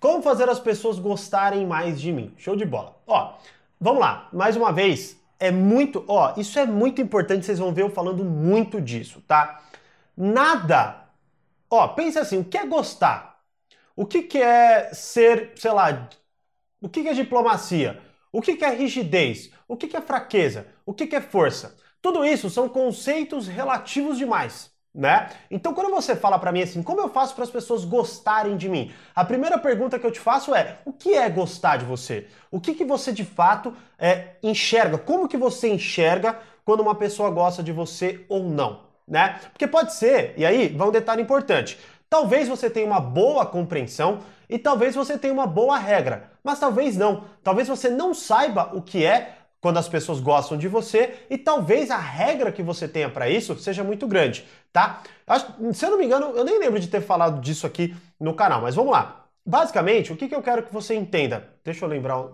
Como fazer as pessoas gostarem mais de mim? Show de bola. Ó, vamos lá. Mais uma vez, é muito, ó, isso é muito importante, vocês vão ver eu falando muito disso, tá? Nada. Ó, pensa assim, o que é gostar? O que, que é ser, sei lá, o que, que é diplomacia? O que, que é rigidez? O que, que é fraqueza? O que, que é força? Tudo isso são conceitos relativos demais né? Então quando você fala para mim assim, como eu faço para as pessoas gostarem de mim? A primeira pergunta que eu te faço é, o que é gostar de você? O que, que você de fato é, enxerga? Como que você enxerga quando uma pessoa gosta de você ou não, né? Porque pode ser, e aí vai um detalhe importante, talvez você tenha uma boa compreensão e talvez você tenha uma boa regra, mas talvez não. Talvez você não saiba o que é quando as pessoas gostam de você e talvez a regra que você tenha para isso seja muito grande, tá? Se eu não me engano, eu nem lembro de ter falado disso aqui no canal, mas vamos lá. Basicamente, o que, que eu quero que você entenda? Deixa eu lembrar.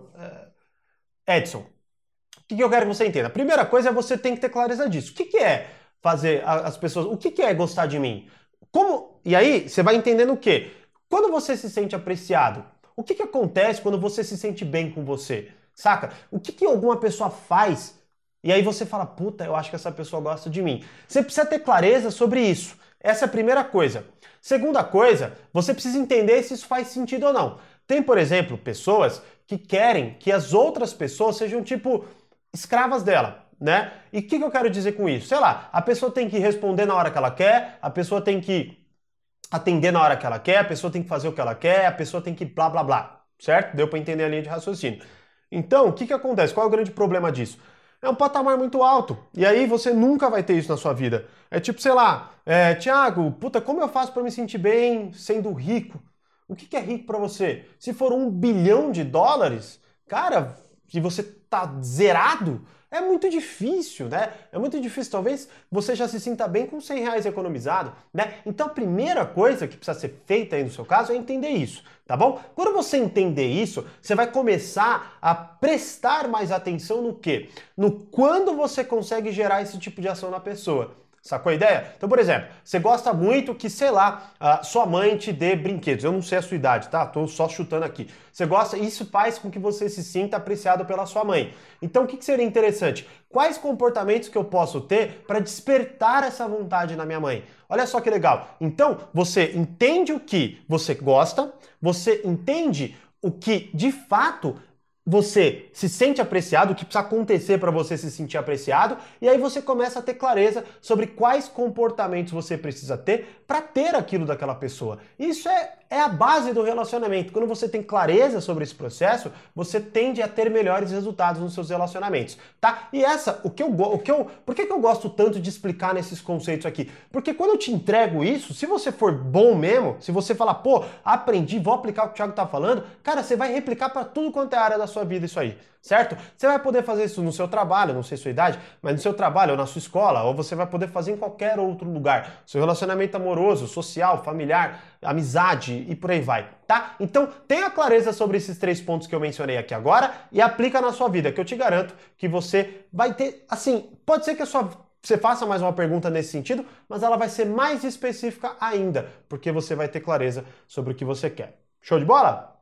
É, Edson, o que, que eu quero que você entenda? A primeira coisa é você tem que ter clareza disso. O que, que é fazer as pessoas. O que, que é gostar de mim? Como. E aí, você vai entendendo o quê? Quando você se sente apreciado, o que, que acontece quando você se sente bem com você? Saca? O que, que alguma pessoa faz e aí você fala, puta, eu acho que essa pessoa gosta de mim. Você precisa ter clareza sobre isso. Essa é a primeira coisa. Segunda coisa, você precisa entender se isso faz sentido ou não. Tem, por exemplo, pessoas que querem que as outras pessoas sejam tipo escravas dela, né? E o que, que eu quero dizer com isso? Sei lá, a pessoa tem que responder na hora que ela quer, a pessoa tem que atender na hora que ela quer, a pessoa tem que fazer o que ela quer, a pessoa tem que blá blá blá, certo? Deu para entender a linha de raciocínio. Então, o que, que acontece? Qual é o grande problema disso? É um patamar muito alto. E aí você nunca vai ter isso na sua vida. É tipo, sei lá, é, Tiago, puta, como eu faço para me sentir bem sendo rico? O que, que é rico para você? Se for um bilhão de dólares, cara, se você tá zerado, é muito difícil, né? É muito difícil. Talvez você já se sinta bem com 100 reais economizado, né? Então a primeira coisa que precisa ser feita aí no seu caso é entender isso, tá bom? Quando você entender isso, você vai começar a prestar mais atenção no quê? No quando você consegue gerar esse tipo de ação na pessoa. Sacou a ideia? Então, por exemplo, você gosta muito que, sei lá, sua mãe te dê brinquedos. Eu não sei a sua idade, tá? Tô só chutando aqui. Você gosta, isso faz com que você se sinta apreciado pela sua mãe. Então, o que, que seria interessante? Quais comportamentos que eu posso ter para despertar essa vontade na minha mãe? Olha só que legal. Então, você entende o que você gosta, você entende o que de fato você se sente apreciado, o que precisa acontecer para você se sentir apreciado, e aí você começa a ter clareza sobre quais comportamentos você precisa ter para ter aquilo daquela pessoa. Isso é, é a base do relacionamento. Quando você tem clareza sobre esse processo, você tende a ter melhores resultados nos seus relacionamentos, tá? E essa, o que eu o que eu, por que, que eu gosto tanto de explicar nesses conceitos aqui? Porque quando eu te entrego isso, se você for bom mesmo, se você falar, pô, aprendi, vou aplicar o que o Thiago tá falando, cara, você vai replicar para tudo quanto é área da sua vida isso aí certo? Você vai poder fazer isso no seu trabalho, não sei sua idade, mas no seu trabalho ou na sua escola, ou você vai poder fazer em qualquer outro lugar. Seu relacionamento amoroso, social, familiar, amizade e por aí vai, tá? Então tenha clareza sobre esses três pontos que eu mencionei aqui agora e aplica na sua vida, que eu te garanto que você vai ter, assim, pode ser que a sua você faça mais uma pergunta nesse sentido, mas ela vai ser mais específica ainda, porque você vai ter clareza sobre o que você quer. Show de bola?